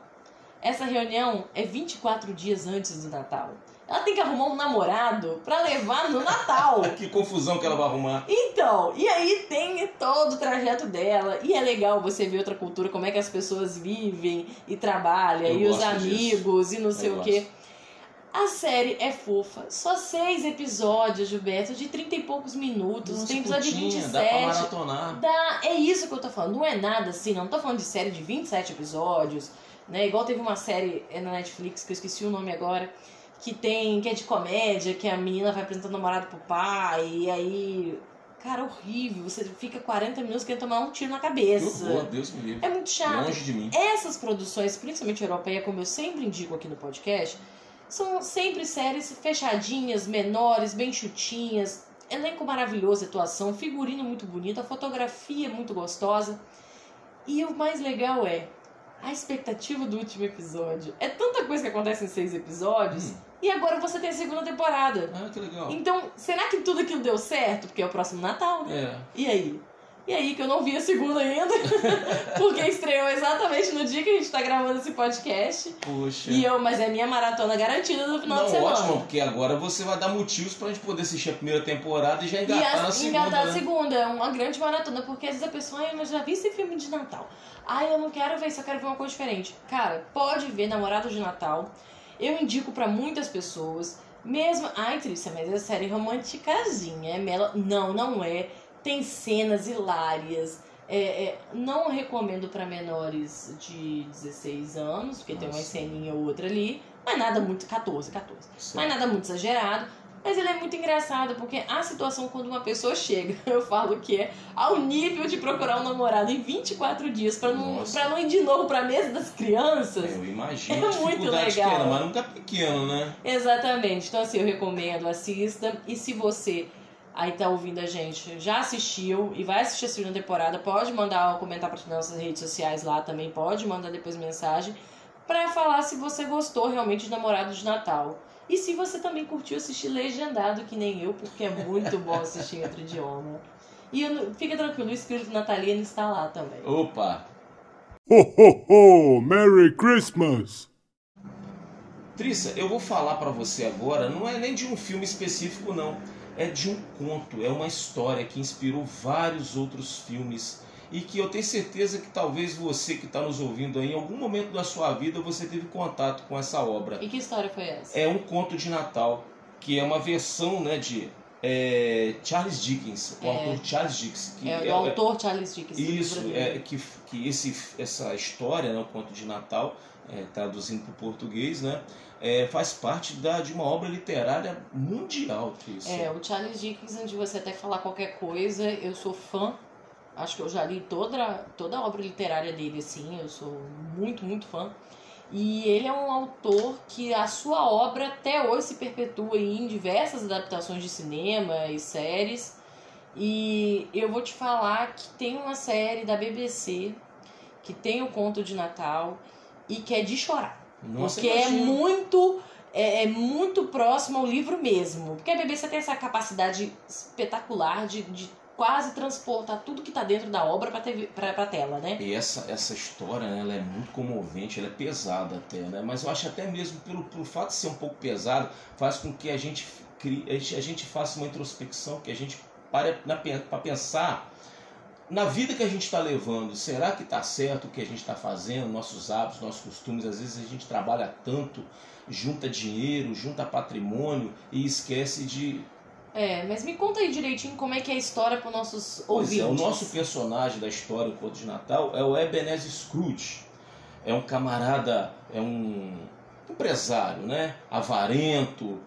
Essa reunião é 24 dias antes do Natal. Ela tem que arrumar um namorado pra levar no Natal. Que confusão que ela vai arrumar. Então, e aí tem todo o trajeto dela. E é legal você ver outra cultura, como é que as pessoas vivem e trabalham, Eu e os amigos, e não sei Eu o quê. gosto. A série é fofa. Só seis episódios, Gilberto, de 30 e poucos minutos. Nossa, tem episódio de curtinha, 27. Dá pra maratonar. Dá- é isso que eu tô falando. Não é nada assim, não. Não tô falando de série de 27 episódios, né? Igual teve uma série é, na Netflix, que eu esqueci o nome agora, que tem. que é de comédia, que a menina vai apresentar o namorado pro pai, e aí. Cara, horrível. Você fica 40 minutos querendo tomar um tiro na cabeça. horror, Deus me livre. É muito chato. Longe de mim. Essas produções, principalmente europeia, como eu sempre indico aqui no podcast, são sempre séries fechadinhas, menores, bem chutinhas. elenco maravilhoso, atuação, figurino muito bonito, a fotografia muito gostosa. E o mais legal é a expectativa do último episódio. É tanta coisa que acontece em seis episódios. Hum. E agora você tem a segunda temporada. Ah, que legal. Então, será que tudo aquilo deu certo? Porque é o próximo Natal, né? É. E aí? E aí, que eu não vi a segunda ainda, porque estreou exatamente no dia que a gente tá gravando esse podcast. Poxa. E eu, mas é minha maratona garantida no final Não, de semana. ótimo, porque agora você vai dar motivos pra gente poder assistir a primeira temporada e já E engatar a, na segunda. engatar a né? segunda, é uma grande maratona, porque às vezes a pessoa, mas já vi esse filme de Natal. Ai, eu não quero ver, só quero ver uma coisa diferente. Cara, pode ver Namorado de Natal. Eu indico pra muitas pessoas. Mesmo. Ai, Trícia, mas é série romanticazinha. É mela. Não, não é. Tem cenas hilárias. É, é, não recomendo pra menores de 16 anos, porque tem uma Nossa. ceninha ou outra ali. Mas nada muito. 14, 14. Certo. Mas nada muito exagerado. Mas ele é muito engraçado, porque a situação quando uma pessoa chega, eu falo que é ao nível de procurar um namorado em 24 dias pra não, Nossa. pra não ir de novo pra mesa das crianças. Eu imagino É muito dificuldade legal. que era, mas nunca pequeno, né? Exatamente. Então, assim, eu recomendo, assista. E se você aí tá ouvindo a gente, já assistiu e vai assistir a segunda temporada, pode mandar comentar para nossas redes sociais lá também, pode mandar depois mensagem pra falar se você gostou realmente de Namorado de Natal. E se você também curtiu assistir legendado, que nem eu, porque é muito bom assistir em outro idioma. E eu fica tranquilo, o espírito natalino está lá também. Opa! Ho, ho, ho! Merry Christmas! Trícia, eu vou falar pra você agora, não é nem de um filme específico, não. É de um conto, é uma história que inspirou vários outros filmes e que eu tenho certeza que talvez você que está nos ouvindo aí, em algum momento da sua vida, você teve contato com essa obra. E que história foi essa? É um conto de Natal, que é uma versão né, de é, Charles Dickens, o É. autor Charles Dickens. Que É, do autor Charles Dickens. isso, é, que, que esse, essa história, né, o conto de Natal, é, traduzindo para o português, né, é, faz parte da, de uma obra literária mundial. Trícia. É, o Charles Dickens, antes de você até falar qualquer coisa, eu sou fã. Acho que eu já li toda, toda a obra literária dele, assim, eu sou muito, muito fã. E ele é um autor que a sua obra até hoje se perpetua em diversas adaptações de cinema e séries. E eu vou te falar que tem uma série da BBC que tem o conto de Natal e que é de chorar. Nossa, Porque é imagina. muito, é, é muito próximo ao livro mesmo. Porque a BBC tem essa capacidade espetacular de, de quase transportar tudo que tá dentro da obra pra, pra tela, né? E essa, essa história, né, ela é muito comovente, ela é pesada até, né? Mas eu acho até mesmo pelo, pelo fato de ser um pouco pesado, faz com que a gente, crie, a gente, a gente faça uma introspecção, que a gente pare para pensar na vida que a gente está levando. Será que está certo o que a gente está fazendo, nossos hábitos, nossos costumes? Às vezes a gente trabalha tanto, junta dinheiro, junta patrimônio e esquece de É, mas me conta aí direitinho como é que é a história para nossos Pois ouvintes. é, o nosso personagem da história, o Conto de Natal, é o Ebenezer Scrooge. É um camarada, é um empresário, né? Avarento,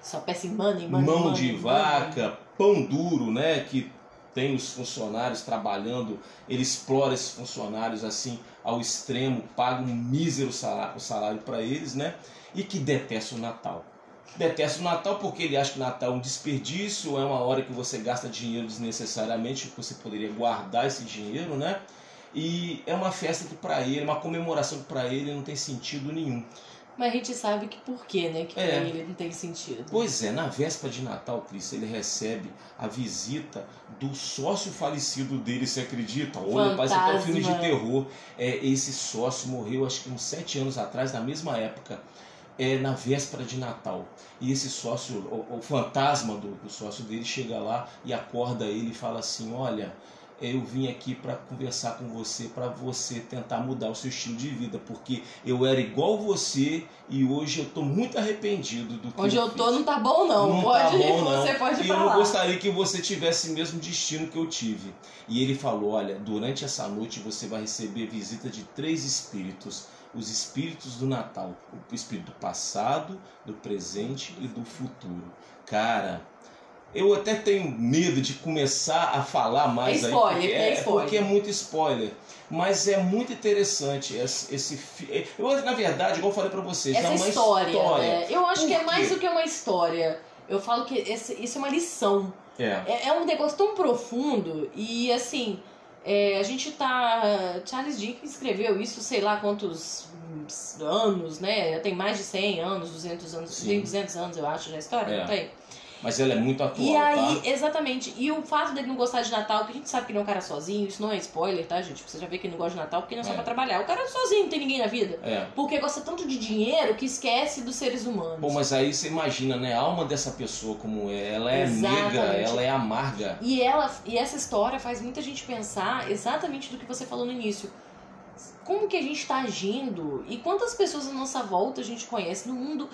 Só peça em money, money, mão money, de vaca, pão duro, né? Que tem os funcionários trabalhando, ele explora esses funcionários assim ao extremo, paga um mísero salário, salário para eles, né? E que detesta o Natal. Detesta o Natal porque ele acha que o Natal é um desperdício, é uma hora que você gasta dinheiro desnecessariamente, que você poderia guardar esse dinheiro, né? E é uma festa que para ele, uma comemoração que para ele não tem sentido nenhum. Mas a gente sabe que por quê, né? Que É. pra ele não tem sentido. Pois é, na véspera de Natal, Cris, ele recebe a visita do sócio falecido dele, você acredita? Olha, parece até um filme de terror. É, esse sócio morreu, acho que uns sete anos atrás, na mesma época, é, na véspera de Natal. E esse sócio, o, o fantasma do, do sócio dele, chega lá e acorda ele e fala assim: Olha, eu vim aqui para conversar com você, para você tentar mudar o seu estilo de vida, porque eu era igual você e hoje eu estou muito arrependido do que Onde eu tô não tá bom, não. Não pode, tá bom, não. você pode E eu falar. não gostaria que você tivesse o mesmo destino que eu tive. E ele falou: Olha, durante essa noite você vai receber visita de três espíritos. Os espíritos do Natal. O espírito do passado, do presente e do futuro. Cara, eu até tenho medo de começar a falar mais É aí. spoiler, porque é spoiler. porque é muito spoiler. Mas é muito interessante esse, esse fi- eu, Na verdade, igual eu falei pra vocês, é Essa uma história, história. né? Eu acho Por que é quê? mais do que uma história. Eu falo que esse, isso é uma lição. É. É, é um negócio tão profundo e assim. É, a gente tá. Charles Dickens escreveu isso, sei lá quantos anos, né? Tem mais de 100 anos, 200 anos. Sim. Tem 200 anos, eu acho, já a história, É. não tem? Mas ela é muito atual, E aí, tá? exatamente. E o fato dele não gostar de Natal, que a gente sabe que ele é um cara sozinho, isso não é spoiler, tá, gente? Você já vê que ele não gosta de Natal porque não é só É. pra trabalhar. O cara é sozinho, não tem ninguém na vida. É. Porque gosta tanto de dinheiro que esquece dos seres humanos. Pô, mas aí você imagina, né? A alma dessa pessoa como é. Ela é Exatamente. negra, ela é amarga. E ela e essa história faz muita gente pensar exatamente do que você falou no início. Como que a gente está agindo e quantas pessoas à nossa volta a gente conhece no mundo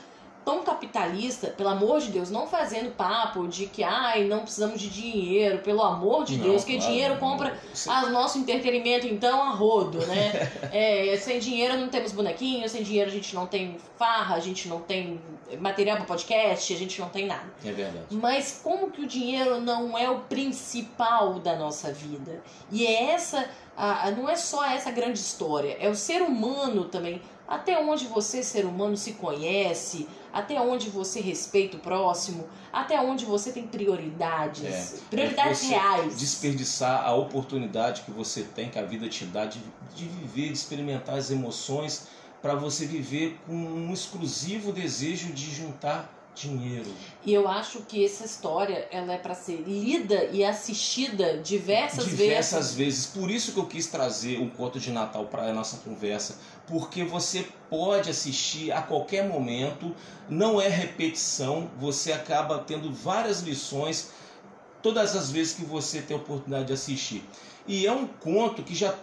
tão capitalista, pelo amor de Deus, não fazendo papo de que ai, não precisamos de dinheiro, pelo amor de Não, Deus, que claro, dinheiro não. compra o nosso entretenimento então a rodo, né? É, sem dinheiro não temos bonequinho, sem dinheiro a gente não tem farra, a gente não tem material para podcast, a gente não tem nada. É verdade. Mas como que o dinheiro não é o principal da nossa vida? E é essa, a- não é só essa grande história, é o ser humano também. Até onde você, ser humano, se conhece, até onde você respeita o próximo, até onde você tem prioridades, É, prioridades é você reais. Desperdiçar a oportunidade que você tem, que a vida te dá, de, de viver, de experimentar as emoções, para você viver com um exclusivo desejo de juntar dinheiro. E eu acho que essa história ela é para ser lida e assistida diversas, diversas vezes. vezes. Por isso que eu quis trazer um conto de Natal para a nossa conversa, porque você pode assistir a qualquer momento, não é repetição, você acaba tendo várias lições todas as vezes que você tem a oportunidade de assistir. E é um conto que já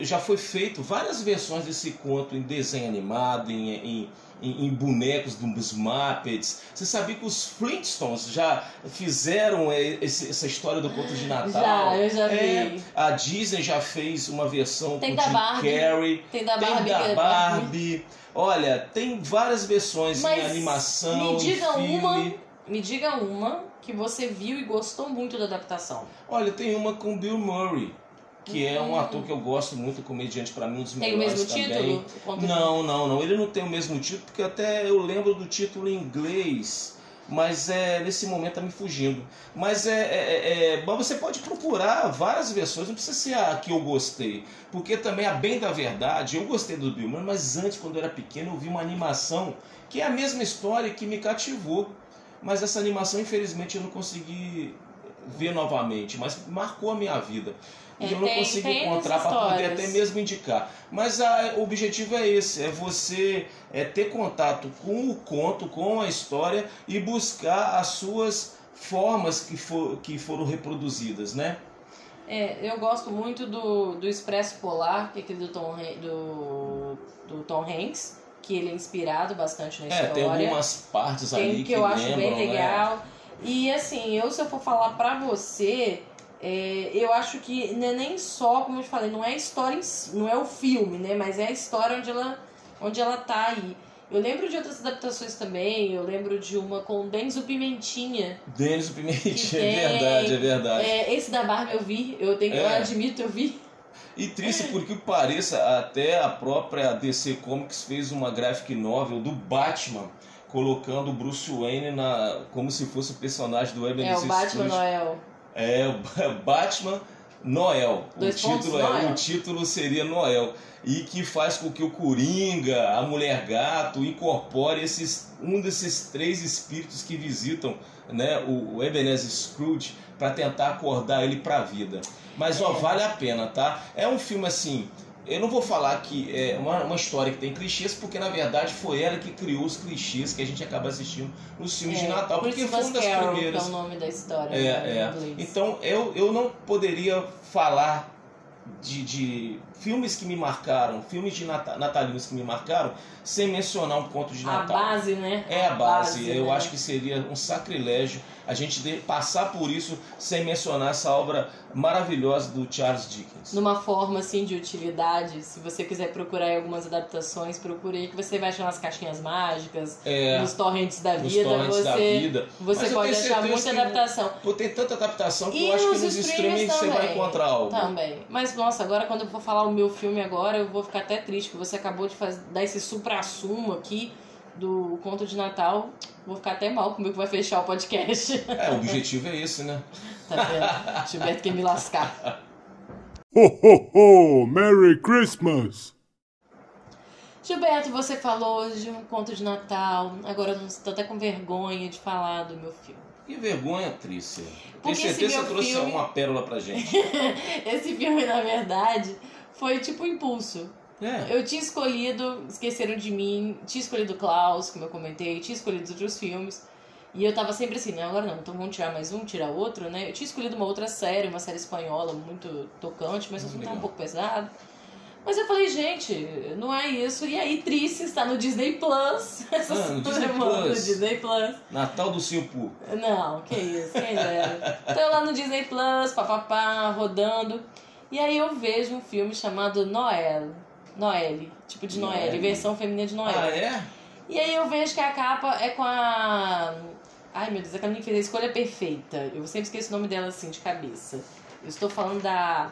já foi feito várias versões desse conto em desenho animado, em, em, em, em bonecos dos Muppets. Você sabia que os Flintstones já fizeram eh, esse- essa história do conto de Natal? Já, eu já É, vi. a Disney já fez uma versão Tem com da Jim Barbie, Carrey. Tem da Tem Barbie, da que é Barbie. Olha, tem várias versões Mas em animação, me diga filme. uma, me diga uma que você viu e gostou muito da adaptação. Olha, tem uma com Bill Murray, que é um Hum. ator que eu gosto muito, comediante para mim, um dos Tem o melhores mesmo também. título? Não, não, não. Ele não tem o mesmo título, porque até eu lembro do título em inglês. Mas é nesse momento tá me fugindo. Mas é, é, é- é- mas você pode procurar várias versões, não precisa ser a que eu gostei. Porque também, a bem da verdade, eu gostei do Bill Murray, mas antes, quando eu era pequeno, eu vi uma animação que é a mesma história que me cativou. Mas essa animação, infelizmente, eu não consegui ver novamente, mas marcou a minha vida. E É, eu não tem- consigo tem encontrar para poder até mesmo indicar. Mas a- o objetivo é esse, é você é, ter contato com o conto, com a história e buscar as suas formas que, for, que foram reproduzidas, né? É, eu gosto muito do, do Expresso Polar, que é aquele do Tom, do, do Tom Hanks, que ele é inspirado bastante na É, história. tem algumas partes Tem ali que eu acho lembram, bem né? legal. E assim, eu se eu for falar pra você, é, eu acho que não é nem só, como eu te falei, não é a história em si, não é o filme, né? Mas é a história onde ela, onde ela tá aí. Eu lembro de outras adaptações também, eu lembro de uma com o Denzo Pimentinha. Denis o Pimentinha, tem- é verdade, é verdade. É, esse da Barbie eu vi, eu tenho, eu É. admito, eu vi. E triste porque pareça, até a própria DC Comics fez uma graphic novel do Batman, colocando o Bruce Wayne na, como se fosse o personagem do É Ebenezer o Batman Scrooge. Noel. É Batman Noel. Dois o título é, Noel. o título seria Noel e que faz com que o Coringa, a Mulher Gato incorpore esses um desses três espíritos que visitam, né, o, o Ebenezer Scrooge para tentar acordar ele para a vida. Mas ó, É. vale a pena, tá? É um filme assim, eu não vou falar que é uma, uma história que tem clichês, porque na verdade foi ela que criou os clichês que a gente acaba assistindo nos filmes de Natal, porque foi uma das Carol, primeiras. que é o nome da história. É, é. Então eu, eu não poderia falar de, de filmes que me marcaram, filmes de nata- natalinos que me marcaram, sem mencionar um conto de a Natal. base, né? É a base. eu né? acho que seria um sacrilégio a gente de- passar por isso sem mencionar essa obra maravilhosa do Charles Dickens. Numa forma assim de utilidade, se você quiser procurar aí algumas adaptações, procure aí que você vai achar nas caixinhas mágicas, É, nos torrents da nos vida, torrents você, da vida. você Mas pode achar muita adaptação. Tem tanta adaptação que E eu acho que os nos streamers streamings você vai encontrar algo. Também. Mas, nossa, agora quando eu for falar o meu filme agora, eu vou ficar até triste, que você acabou de faz- dar esse supra-sumo aqui do conto de Natal. Vou ficar até mal comigo que vai fechar o podcast. É, o objetivo é esse, né? Tá vendo? Gilberto quer me lascar. Ho, ho, ho! Merry Christmas! Gilberto, você falou hoje um conto de Natal. Agora eu estou até com vergonha de falar do meu filme. Que vergonha, Trícia. Porque Tenho esse certeza que você trouxe filme- uma pérola pra gente. Esse filme, na verdade, foi tipo um impulso. É. Eu tinha escolhido Esqueceram de Mim, tinha escolhido Klaus, como eu comentei, tinha escolhido os outros filmes. E eu tava sempre assim, não, agora não, então vamos tirar mais um, tirar outro, né? Eu tinha escolhido uma outra série, uma série espanhola muito tocante, mas o assunto tava um pouco pesado. Mas eu falei, gente, não é isso. E aí, Trice está no Disney Plus. Essa Ah, no Disney Plus. No Disney Plus. Natal do Simpu. Não, que isso, quem dera. Tô lá no Disney Plus, papapá, rodando. E aí eu vejo um filme chamado Noel. Noelle, tipo de Noelle, Noelle. versão feminina de Noelle. Ah, é? E aí eu vejo que a capa é com a. Ai meu Deus, a menina que fez a escolha perfeita. Eu sempre esqueço o nome dela assim, de cabeça. Eu estou falando da.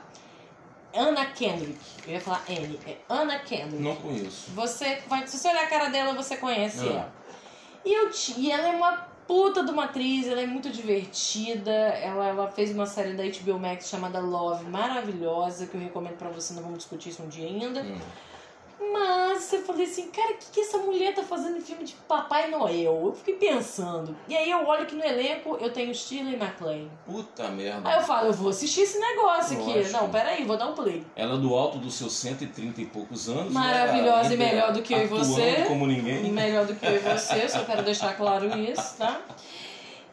Anna Kendrick. Eu ia falar Anne. É Anna Kendrick. Não conheço. Você se você olhar a cara dela, você conhece Ah. ela. E, eu, e ela é uma puta de uma atriz, ela é muito divertida. Ela, ela fez uma série da HBO Max chamada Love, maravilhosa, que eu recomendo pra você, não vamos discutir isso um dia ainda. Hum. Mas eu falei assim, cara, o que, que essa mulher tá fazendo em filme de Papai Noel? Eu fiquei pensando. E aí eu olho que no elenco eu tenho Shirley MacLaine. Puta merda. Aí eu falo, eu vou assistir esse negócio aqui. Não, peraí, vou dar um play. Ela do alto dos seus 130 e poucos anos. Maravilhosa né? e melhor do que eu e você. como ninguém. Melhor do que eu e você, só quero deixar claro isso, tá?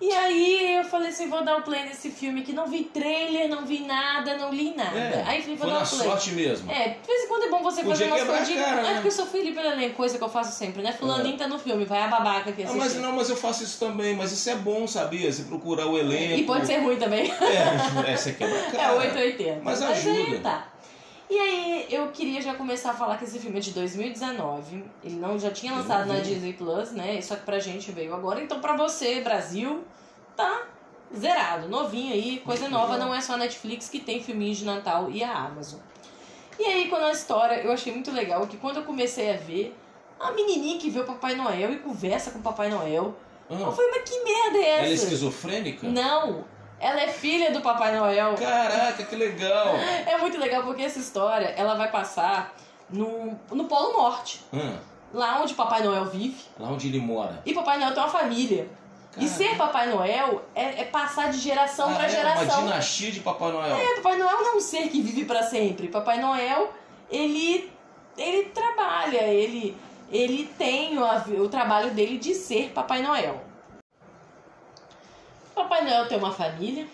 E aí eu falei assim, vou dar o play nesse filme que não vi trailer, não vi nada, não li nada. É, aí falei, vou foi dar o play. sorte mesmo. É, de vez em quando é bom você fazer umas quebrar a coisinhas. cara, É né? porque eu sou Felipe Elenco, coisa que eu faço sempre, né? Fulaninho tá no filme, vai a babaca aqui Ah, assistir. mas não, mas eu faço isso também, mas isso é bom, sabia? Você procurar o elenco. E pode ser ruim também. É, é você quebra a É cara. 880. Mas aí ajuda. tá. E aí eu queria já começar a falar que esse filme é de 2019. Ele não já tinha Eu lançado na vi. Disney Plus, né? Só que pra gente veio agora. Então pra você, Brasil, tá zerado, novinho aí, coisa Muito nova, não é só a Netflix que tem filminhos de Natal e a Amazon. E aí, quando a história, eu achei muito legal que quando eu comecei a ver, a menininha que vê o Papai Noel e conversa com o Papai Noel. Eu Ah, falei, mas que merda é ela é essa? esquizofrênica? Não, ela é filha do Papai Noel. Caraca, que legal. É muito legal porque essa história ela vai passar no, no Polo Norte, Ah, lá onde Papai Noel vive. lá onde ele mora. E Papai Noel tem uma família. E Caraca. ser Papai Noel é, é passar de geração Ah, pra é geração. uma dinastia de Papai Noel. É, Papai Noel não é um ser que vive pra sempre. Papai Noel, ele, ele trabalha, ele, ele tem o, o trabalho dele de ser Papai Noel. Papai Noel tem uma família,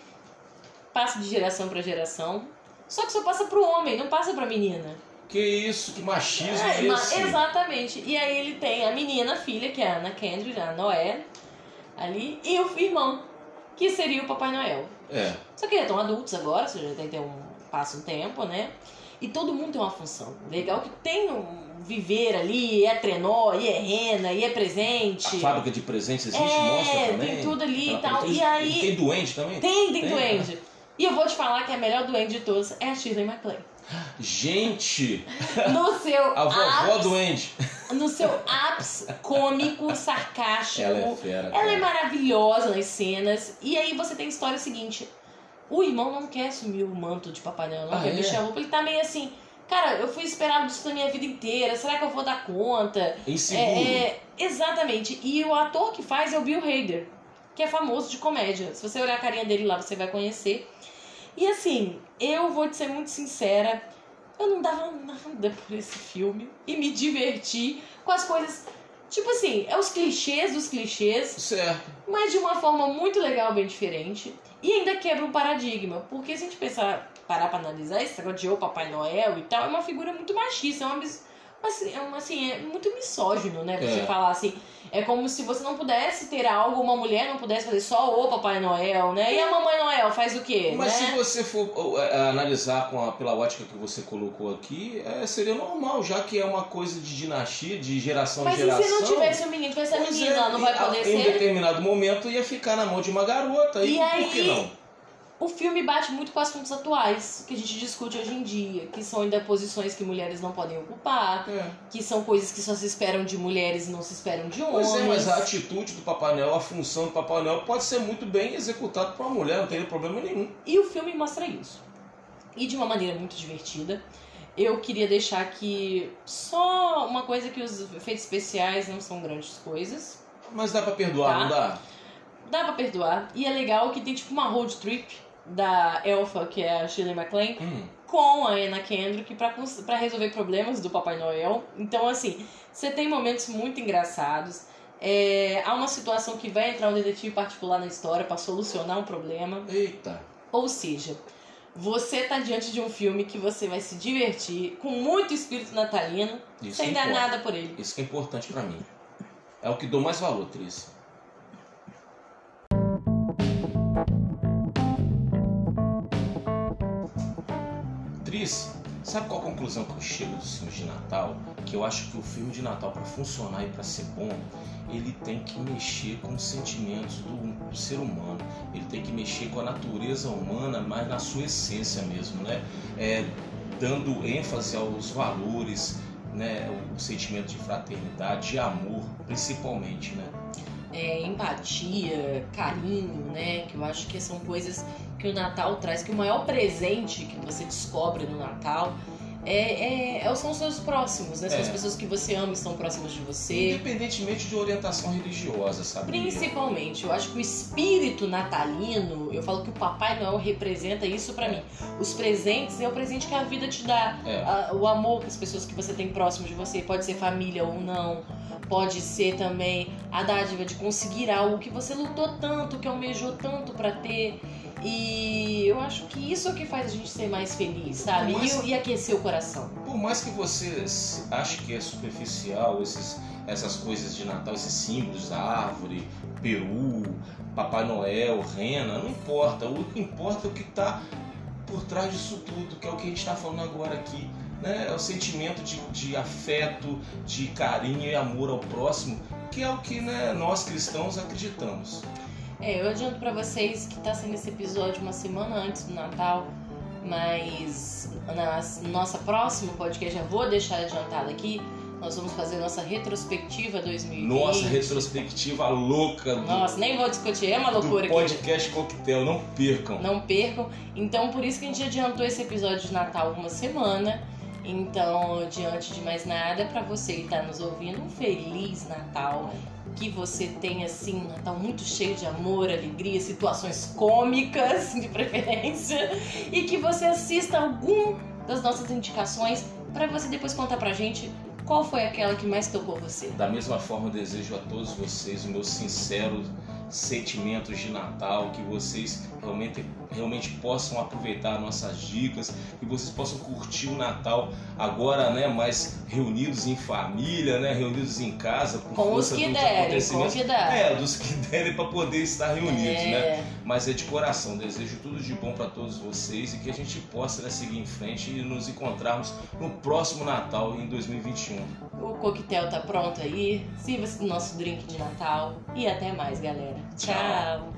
passa de geração pra geração, só que só passa pro homem, não passa pra menina. Que isso, que machismo É, é, esse? exatamente. E aí ele tem a menina, a filha, que é a Ana Kendrick, a Noé, ali, e o irmão, que seria o Papai Noel. É. Só que eles estão adultos agora, ou seja, tem que ter um passa um tempo, né? E todo mundo tem uma função. Legal que tem um viver ali, é trenó, e é rena, e é A presente. fábrica de presentes existe, É, mostra também. tem tudo ali e tal. coisa- E aí- Tem duende também? Tem, tem Tem, duende. E eu vou te falar que a melhor duende de todas é a Shirley MacLaine. Gente, No seu a vovó duende. no seu ápice cômico, sarcástico. Ela é fera. Ela é cara. maravilhosa nas cenas. E aí você tem a história seguinte: o irmão não quer assumir o manto de Papai Noel, não Ah, quer é? vestir a roupa. Ele tá meio assim, cara, eu fui esperado disso na minha vida inteira. Será que eu vou dar conta? Inseguro. É, é, exatamente. E o ator que faz é o Bill Hader, que é famoso de comédia. Se você olhar a carinha dele lá, você vai conhecer. E assim, eu vou te ser muito sincera, eu não dava nada por esse filme e me diverti com as coisas. Tipo assim, é os clichês dos clichês, Certo. mas de uma forma muito legal, bem diferente. E ainda quebra um paradigma. Porque se a gente pensar, parar pra analisar, esse negócio de o Papai Noel e tal, é uma figura muito machista, é uma, assim, é, uma, assim, é muito misógino, né? Você É. falar assim. É como se você não pudesse ter algo, uma mulher não pudesse fazer só o Papai Noel, né? E a Mamãe Noel faz o quê? Mas né? se você for uh, uh, analisar com a, pela ótica que você colocou aqui, é, seria normal, já que é uma coisa de dinastia, de geração Mas em geração. se não tivesse um menino, tivesse a menina, é, não vai poder Em ser? determinado momento ia ficar na mão de uma garota. E E, aí- por que não? O filme bate muito com assuntos atuais que a gente discute hoje em dia, que são ainda posições que mulheres não podem ocupar, É. que são coisas que só se esperam de mulheres e não se esperam de Pois homens. é, mas a atitude do Papai Noel, a função do Papai Noel pode ser muito bem executada por uma mulher, não teria problema nenhum. E o filme mostra isso. E de uma maneira muito divertida. Eu queria deixar aqui só uma coisa que os efeitos especiais não são grandes coisas. Mas dá pra perdoar, Tá. não dá? Dá pra perdoar. E é legal que tem tipo uma road trip da Elfa, que é a Shirley MacLaine, Hum. com a Anna Kendrick pra resolver problemas do Papai Noel. Então, assim, você tem momentos muito engraçados. É, há uma situação que vai entrar um detetive particular na história pra solucionar um problema. Eita. Ou seja, você tá diante de um filme que você vai se divertir com muito espírito natalino, Isso sem dar importa. nada por ele. Isso que é importante pra mim. É o que dou mais valor, Tris. Tris, sabe qual a conclusão que eu chego dos filmes de Natal? Que eu acho que o filme de Natal, pra funcionar e pra ser bom, ele tem que mexer com os sentimentos do, do ser humano. Ele tem que mexer com a natureza humana, mas na sua essência mesmo, né? É, dando ênfase aos valores, né, o sentimento de fraternidade, de amor, principalmente, né? É, empatia, carinho, né? Que eu acho que são coisas que o Natal traz. Que o maior presente que você descobre no Natal é, é- é- são os seus próximos, né? São É. as pessoas que você ama e estão próximas de você. Independentemente de orientação religiosa, sabe? Principalmente, eu acho que o espírito natalino, eu falo que o Papai Noel representa isso pra mim. Os presentes é o presente que a vida te dá. É. A- o amor que as pessoas que você tem próximo de você, pode ser família ou não, pode ser também a dádiva de conseguir algo que você lutou tanto, que almejou tanto pra ter. E eu acho que isso é o que faz a gente ser mais feliz, sabe? Mas- E, e aquecer o coração. Por mais que você ache que é superficial esses, essas coisas de Natal, esses símbolos da árvore, peru, Papai Noel, rena, não importa. O que importa é o que está por trás disso tudo, que é o que a gente está falando agora aqui. Né? É o sentimento de, de afeto, de carinho e amor ao próximo, que é o que né, nós cristãos acreditamos. É, eu adianto pra vocês que tá sendo esse episódio uma semana antes do Natal, mas na nossa próximo podcast, já vou deixar adiantado aqui, nós vamos fazer nossa retrospectiva 2020. Nossa retrospectiva louca do, Nossa, nem vou discutir, é uma do loucura aqui. podcast Coquetel, não percam. Não percam. Então, por isso que a gente adiantou esse episódio de Natal uma semana. Então, diante de mais nada, pra você que tá nos ouvindo, um feliz Natal. Que você tenha, assim, um Natal muito cheio de amor, alegria, situações cômicas, de preferência. E que você assista algum das nossas indicações pra você depois contar pra gente qual foi aquela que mais tocou você. Da mesma forma, desejo a todos vocês o meu sincero sentimentos de Natal, que vocês realmente, realmente possam aproveitar nossas dicas, que vocês possam curtir o Natal agora, né, mais reunidos em família, né, reunidos em casa, por Com os força que dos derem, acontecimentos. os derem. É, dos que derem para poder estar reunidos, né? É. Mas é de coração, desejo tudo de bom para todos vocês e que a gente possa né, seguir em frente e nos encontrarmos no próximo Natal em 2021. O coquetel tá pronto aí. Sirva-se do nosso drink de Natal. E até mais, galera. Tchau.